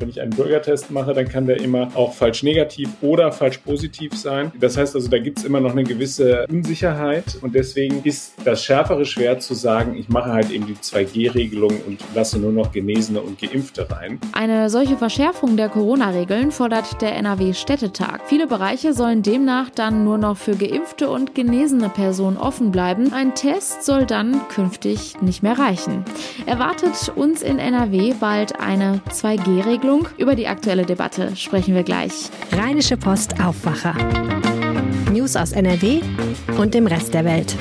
wenn ich einen Bürgertest mache, dann kann der immer auch falsch negativ oder falsch positiv sein. Das heißt also, da gibt es immer noch eine gewisse Unsicherheit und deswegen ist das schärfere Schwert zu sagen, ich mache halt eben die 2G-Regelung und lasse nur noch Genesene und Geimpfte rein. Eine solche Verschärfung der Corona-Regeln fordert der NRW-Städtetag. Viele Bereiche sollen demnach dann nur noch für geimpfte und genesene Personen offen bleiben. Ein Test soll dann künftig nicht mehr reichen. Erwartet uns in NRW bald eine 2G-Regelung? Über die aktuelle Debatte sprechen wir gleich. Rheinische Post Aufwacher. News aus NRW und dem Rest der Welt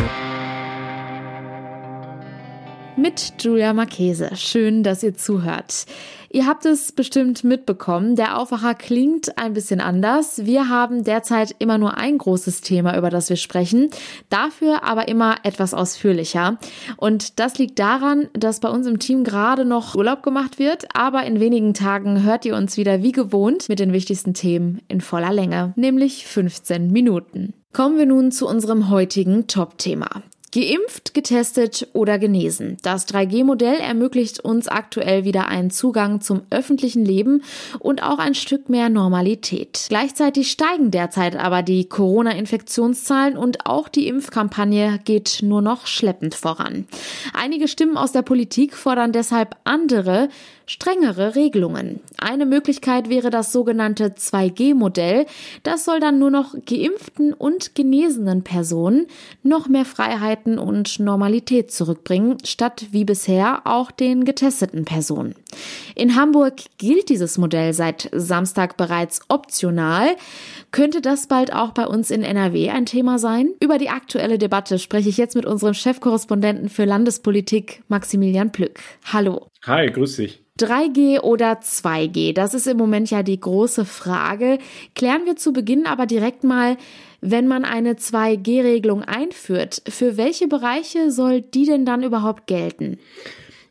mit Julia Marchese. Schön, dass ihr zuhört. Ihr habt es bestimmt mitbekommen, der Aufwacher klingt ein bisschen anders. Wir haben derzeit immer nur ein großes Thema, über das wir sprechen, dafür aber immer etwas ausführlicher. Und das liegt daran, dass bei uns im Team gerade noch Urlaub gemacht wird, aber in wenigen Tagen hört ihr uns wieder wie gewohnt mit den wichtigsten Themen in voller Länge, nämlich 15 Minuten. Kommen wir nun zu unserem heutigen Top-Thema. Geimpft, getestet oder genesen. Das 3G-Modell ermöglicht uns aktuell wieder einen Zugang zum öffentlichen Leben und auch ein Stück mehr Normalität. Gleichzeitig steigen derzeit aber die Corona-Infektionszahlen und auch die Impfkampagne geht nur noch schleppend voran. Einige Stimmen aus der Politik fordern deshalb andere, strengere Regelungen. Eine Möglichkeit wäre das sogenannte 2G-Modell. Das soll dann nur noch geimpften und genesenen Personen noch mehr Freiheiten und Normalität zurückbringen, statt wie bisher auch den getesteten Personen. In Hamburg gilt dieses Modell seit Samstag bereits optional. Könnte das bald auch bei uns in NRW ein Thema sein? Über die aktuelle Debatte spreche ich jetzt mit unserem Chefkorrespondenten für Landespolitik, Maximilian Plück. Hallo. Hi, grüß dich. 3G oder 2G? Das ist im Moment ja die große Frage. Klären wir zu Beginn aber direkt mal, wenn man eine 2G-Regelung einführt, für welche Bereiche soll die denn dann überhaupt gelten?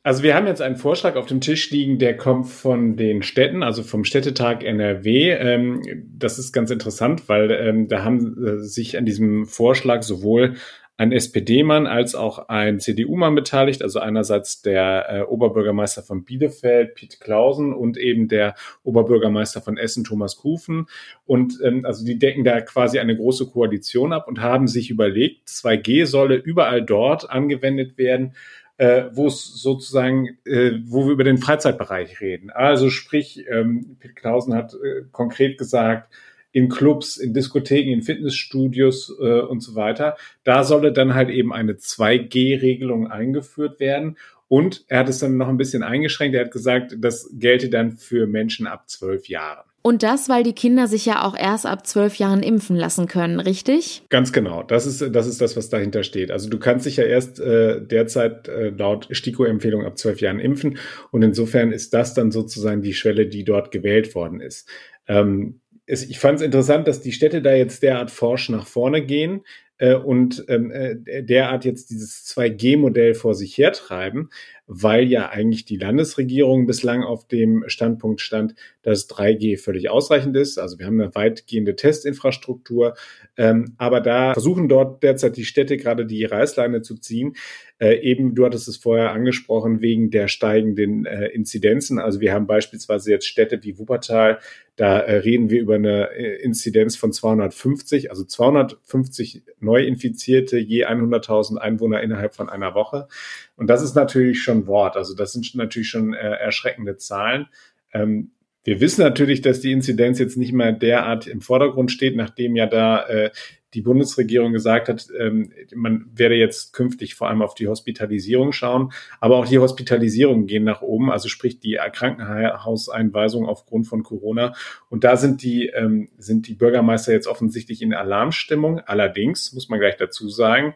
Also wir haben jetzt einen Vorschlag auf dem Tisch liegen, der kommt von den Städten, also vom Städtetag NRW. Ähm, das ist ganz interessant, weil ähm, da haben äh, sich an diesem Vorschlag sowohl ein SPD-Mann als auch ein CDU-Mann beteiligt, also einerseits der äh, Oberbürgermeister von Bielefeld, Piet Klausen, und eben der Oberbürgermeister von Essen, Thomas Kufen. Und ähm, also die decken da quasi eine große Koalition ab und haben sich überlegt, 2G solle überall dort angewendet werden, äh, wo es sozusagen, äh, wo wir über den Freizeitbereich reden. Also sprich, ähm, Piet Klausen hat äh, konkret gesagt, in Clubs, in Diskotheken, in Fitnessstudios äh, und so weiter. Da solle dann halt eben eine 2G-Regelung eingeführt werden. Und er hat es dann noch ein bisschen eingeschränkt. Er hat gesagt, das gelte dann für Menschen ab zwölf Jahren. Und das, weil die Kinder sich ja auch erst ab zwölf Jahren impfen lassen können, richtig? Ganz genau. Das ist, das ist das, was dahinter steht. Also du kannst dich ja erst äh, derzeit äh, laut STIKO-Empfehlung ab zwölf Jahren impfen. Und insofern ist das dann sozusagen die Schwelle, die dort gewählt worden ist. Ähm, es, ich fand es interessant, dass die Städte da jetzt derart forsch nach vorne gehen äh, und ähm, äh, derart jetzt dieses 2G-Modell vor sich hertreiben, weil ja eigentlich die Landesregierung bislang auf dem Standpunkt stand, dass 3G völlig ausreichend ist. Also wir haben eine weitgehende Testinfrastruktur, ähm, aber da versuchen dort derzeit die Städte gerade die Reißleine zu ziehen. Äh, eben, du hattest es vorher angesprochen, wegen der steigenden äh, Inzidenzen. Also wir haben beispielsweise jetzt Städte wie Wuppertal, da äh, reden wir über eine äh, Inzidenz von 250, also 250 Neuinfizierte je 100.000 Einwohner innerhalb von einer Woche. Und das ist natürlich schon Wort. Also das sind natürlich schon äh, erschreckende Zahlen. Ähm, wir wissen natürlich, dass die Inzidenz jetzt nicht mehr derart im Vordergrund steht, nachdem ja da äh, die Bundesregierung gesagt hat, ähm, man werde jetzt künftig vor allem auf die Hospitalisierung schauen, aber auch die Hospitalisierungen gehen nach oben, also sprich die Krankenhauseinweisung aufgrund von Corona. Und da sind die, ähm, sind die Bürgermeister jetzt offensichtlich in Alarmstimmung. Allerdings muss man gleich dazu sagen,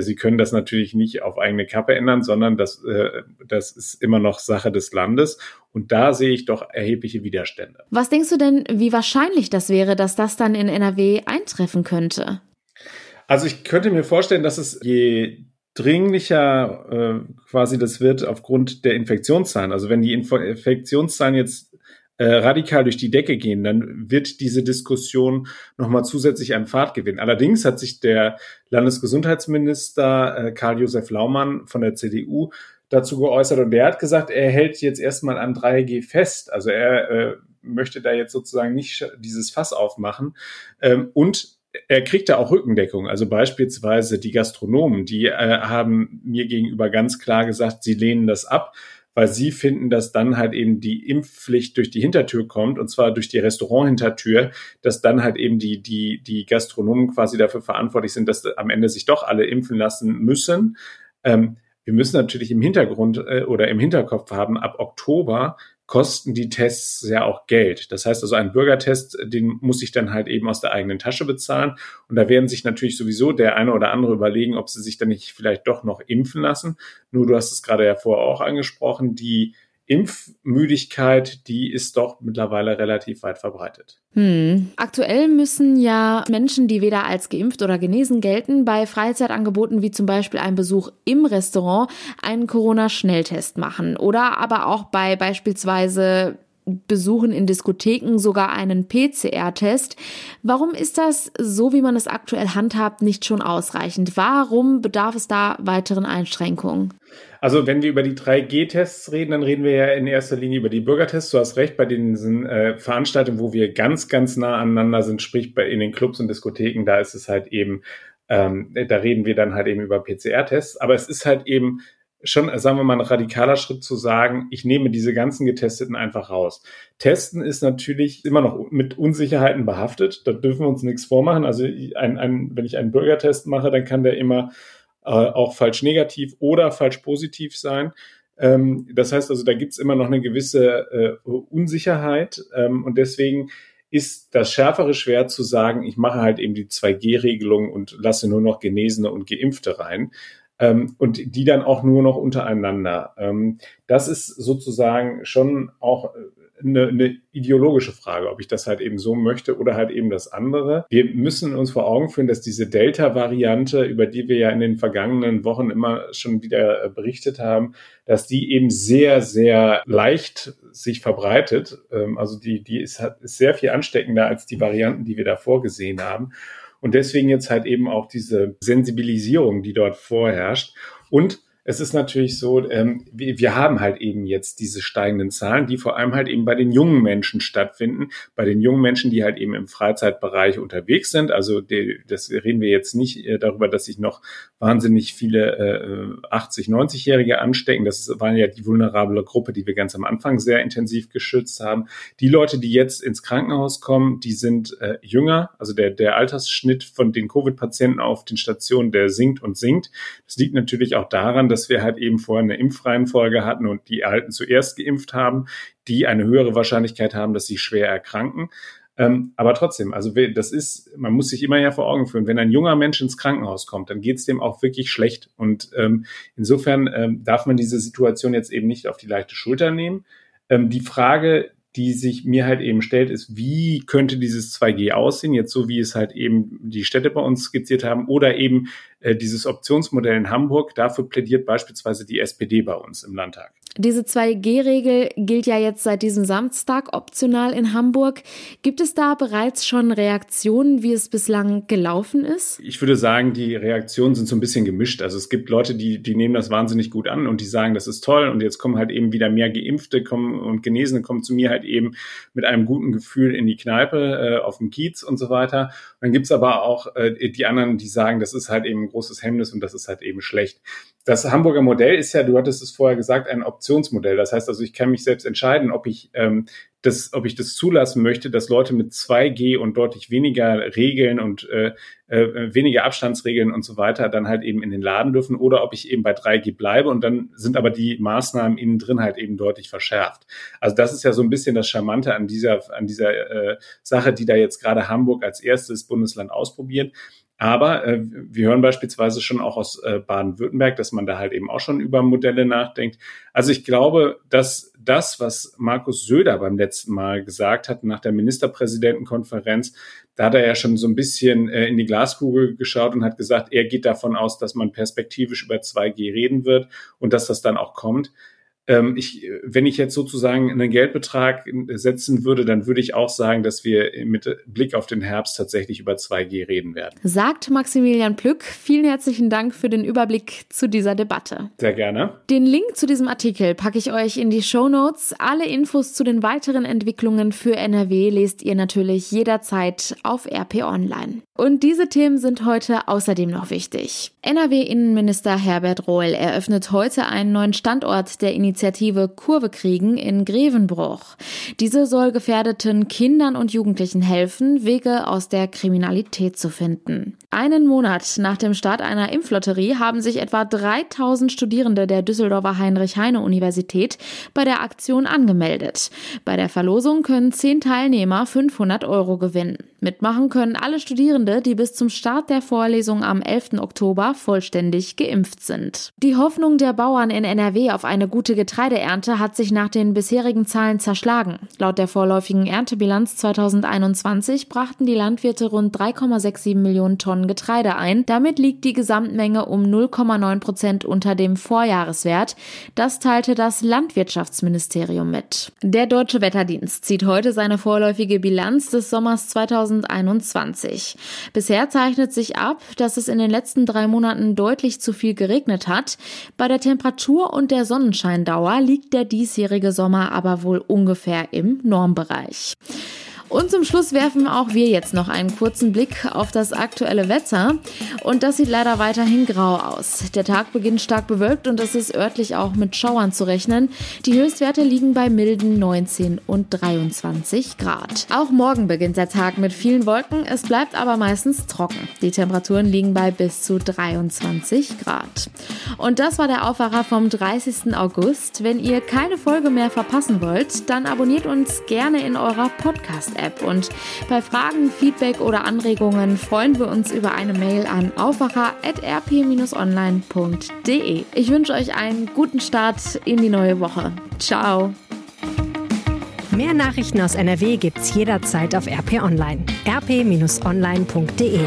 sie können das natürlich nicht auf eigene Kappe ändern, sondern das, äh, das ist immer noch Sache des Landes. Und da sehe ich doch erhebliche Widerstände. Was denkst du denn, wie wahrscheinlich das wäre, dass das dann in NRW eintreffen könnte? Also ich könnte mir vorstellen, dass es je dringlicher äh, quasi das wird aufgrund der Infektionszahlen. Also wenn die Inf Infektionszahlen jetzt äh, radikal durch die Decke gehen, dann wird diese Diskussion nochmal zusätzlich an Fahrt gewinnen. Allerdings hat sich der Landesgesundheitsminister äh, Karl-Josef Laumann von der CDU dazu geäußert und der hat gesagt, er hält jetzt erstmal an 3G fest. Also er äh, möchte da jetzt sozusagen nicht dieses Fass aufmachen. Ähm, und er kriegt da auch Rückendeckung. Also beispielsweise die Gastronomen, die äh, haben mir gegenüber ganz klar gesagt, sie lehnen das ab, weil sie finden, dass dann halt eben die Impfpflicht durch die Hintertür kommt, und zwar durch die Restaurant-Hintertür, dass dann halt eben die, die, die Gastronomen quasi dafür verantwortlich sind, dass am Ende sich doch alle impfen lassen müssen. Ähm, wir müssen natürlich im Hintergrund äh, oder im Hinterkopf haben, ab Oktober kosten die Tests ja auch Geld. Das heißt also, ein Bürgertest, den muss ich dann halt eben aus der eigenen Tasche bezahlen. Und da werden sich natürlich sowieso der eine oder andere überlegen, ob sie sich dann nicht vielleicht doch noch impfen lassen. Nur du hast es gerade ja vorher auch angesprochen, die Impfmüdigkeit, die ist doch mittlerweile relativ weit verbreitet. Hm. Aktuell müssen ja Menschen, die weder als geimpft oder genesen gelten, bei Freizeitangeboten wie zum Beispiel einem Besuch im Restaurant einen Corona-Schnelltest machen oder aber auch bei beispielsweise Besuchen in Diskotheken sogar einen PCR-Test. Warum ist das, so wie man es aktuell handhabt, nicht schon ausreichend? Warum bedarf es da weiteren Einschränkungen? Also wenn wir über die 3G-Tests reden, dann reden wir ja in erster Linie über die Bürgertests. Du hast recht, bei diesen äh, Veranstaltungen, wo wir ganz, ganz nah aneinander sind, sprich bei, in den Clubs und Diskotheken, da ist es halt eben, ähm, da reden wir dann halt eben über PCR-Tests. Aber es ist halt eben schon, sagen wir mal, ein radikaler Schritt zu sagen, ich nehme diese ganzen Getesteten einfach raus. Testen ist natürlich immer noch mit Unsicherheiten behaftet. Da dürfen wir uns nichts vormachen. Also ein, ein, wenn ich einen Bürgertest mache, dann kann der immer äh, auch falsch negativ oder falsch positiv sein. Ähm, das heißt also, da gibt's immer noch eine gewisse äh, Unsicherheit ähm, und deswegen ist das schärfere Schwert zu sagen, ich mache halt eben die 2G-Regelung und lasse nur noch Genesene und Geimpfte rein ähm, und die dann auch nur noch untereinander. Ähm, das ist sozusagen schon auch eine, eine ideologische Frage, ob ich das halt eben so möchte oder halt eben das andere. Wir müssen uns vor Augen führen, dass diese Delta-Variante, über die wir ja in den vergangenen Wochen immer schon wieder äh, berichtet haben, dass die eben sehr, sehr leicht sich verbreitet. Ähm, also die, die ist, ist sehr viel ansteckender als die Varianten, die wir davor gesehen haben. Und deswegen jetzt halt eben auch diese Sensibilisierung, die dort vorherrscht. Und es ist natürlich so, ähm, wir, wir haben halt eben jetzt diese steigenden Zahlen, die vor allem halt eben bei den jungen Menschen stattfinden, bei den jungen Menschen, die halt eben im Freizeitbereich unterwegs sind. Also die, das reden wir jetzt nicht äh, darüber, dass sich noch wahnsinnig viele äh, 80, 90-Jährige anstecken. Das ist, waren ja die vulnerable Gruppe, die wir ganz am Anfang sehr intensiv geschützt haben. Die Leute, die jetzt ins Krankenhaus kommen, die sind äh, jünger. Also der, der Altersschnitt von den Covid-Patienten auf den Stationen, der sinkt und sinkt. Das liegt natürlich auch daran, dass wir halt eben vorher eine Impfreihenfolge hatten und die Alten zuerst geimpft haben, die eine höhere Wahrscheinlichkeit haben, dass sie schwer erkranken. Ähm, aber trotzdem, also das ist, man muss sich immer ja vor Augen führen, wenn ein junger Mensch ins Krankenhaus kommt, dann geht es dem auch wirklich schlecht. Und ähm, insofern ähm, darf man diese Situation jetzt eben nicht auf die leichte Schulter nehmen. Ähm, die Frage, die sich mir halt eben stellt, ist, wie könnte dieses 2G aussehen, jetzt so wie es halt eben die Städte bei uns skizziert haben, oder eben dieses Optionsmodell in Hamburg. Dafür plädiert beispielsweise die SPD bei uns im Landtag. Diese 2G-Regel gilt ja jetzt seit diesem Samstag optional in Hamburg. Gibt es da bereits schon Reaktionen, wie es bislang gelaufen ist? Ich würde sagen, die Reaktionen sind so ein bisschen gemischt. Also es gibt Leute, die, die nehmen das wahnsinnig gut an und die sagen, das ist toll und jetzt kommen halt eben wieder mehr Geimpfte kommen und Genesene kommen zu mir halt eben mit einem guten Gefühl in die Kneipe, äh, auf dem Kiez und so weiter. Und dann gibt's aber auch äh, die anderen, die sagen, das ist halt eben großes Hemmnis und das ist halt eben schlecht das Hamburger Modell ist ja, du hattest es vorher gesagt, ein Optionsmodell. Das heißt also, ich kann mich selbst entscheiden, ob ich ähm, das, ob ich das zulassen möchte, dass Leute mit 2G und deutlich weniger Regeln und äh, äh, weniger Abstandsregeln und so weiter dann halt eben in den Laden dürfen oder ob ich eben bei 3G bleibe und dann sind aber die Maßnahmen innen drin halt eben deutlich verschärft. Also das ist ja so ein bisschen das Charmante an dieser, an dieser äh, Sache, die da jetzt gerade Hamburg als erstes Bundesland ausprobiert. Aber äh, wir hören beispielsweise schon auch aus äh, Baden-Württemberg, dass man da halt eben auch schon über Modelle nachdenkt. Also ich glaube, dass das, was Markus Söder beim letzten Mal gesagt hat nach der Ministerpräsidentenkonferenz, da hat er ja schon so ein bisschen äh, in die Glaskugel geschaut und hat gesagt, er geht davon aus, dass man perspektivisch über 2G reden wird und dass das dann auch kommt. Ähm, ich, wenn ich jetzt sozusagen einen Geldbetrag setzen würde, dann würde ich auch sagen, dass wir mit Blick auf den Herbst tatsächlich über 2G reden werden. Sagt Maximilian Plück. Vielen herzlichen Dank für den Überblick zu dieser Debatte. Sehr gerne. Den Link zu diesem Artikel packe ich euch in die Show Notes. Alle Infos zu den weiteren Entwicklungen für NRW lest ihr natürlich jederzeit auf RP Online. Und diese Themen sind heute außerdem noch wichtig. NRW-Innenminister Herbert Rohl eröffnet heute einen neuen Standort der Initiative Kurve kriegen in Grevenbruch. Diese soll gefährdeten Kindern und Jugendlichen helfen, Wege aus der Kriminalität zu finden. Einen Monat nach dem Start einer Impflotterie haben sich etwa 3000 Studierende der Düsseldorfer Heinrich-Heine-Universität bei der Aktion angemeldet. Bei der Verlosung können zehn Teilnehmer 500 Euro gewinnen. Mitmachen können alle Studierende, die bis zum Start der Vorlesung am 11. Oktober vollständig geimpft sind. Die Hoffnung der Bauern in NRW auf eine gute Getreideernte hat sich nach den bisherigen Zahlen zerschlagen. Laut der vorläufigen Erntebilanz 2021 brachten die Landwirte rund 3,67 Millionen Tonnen Getreide ein. Damit liegt die Gesamtmenge um 0,9 Prozent unter dem Vorjahreswert. Das teilte das Landwirtschaftsministerium mit. Der Deutsche Wetterdienst zieht heute seine vorläufige Bilanz des Sommers 2021. Bisher zeichnet sich ab, dass es in den letzten drei Monaten deutlich zu viel geregnet hat. Bei der Temperatur und der Sonnenscheindauer liegt der diesjährige Sommer aber wohl ungefähr im Normbereich. Und zum Schluss werfen auch wir jetzt noch einen kurzen Blick auf das aktuelle Wetter. Und das sieht leider weiterhin grau aus. Der Tag beginnt stark bewölkt und es ist örtlich auch mit Schauern zu rechnen. Die Höchstwerte liegen bei milden 19 und 23 Grad. Auch morgen beginnt der Tag mit vielen Wolken. Es bleibt aber meistens trocken. Die Temperaturen liegen bei bis zu 23 Grad. Und das war der Aufwacher vom 30. August. Wenn ihr keine Folge mehr verpassen wollt, dann abonniert uns gerne in eurer Podcast-App. App. Und bei Fragen, Feedback oder Anregungen freuen wir uns über eine Mail an aufwacher.rp-online.de. Ich wünsche euch einen guten Start in die neue Woche. Ciao. Mehr Nachrichten aus NRW gibt's jederzeit auf RP Online. rp-online.de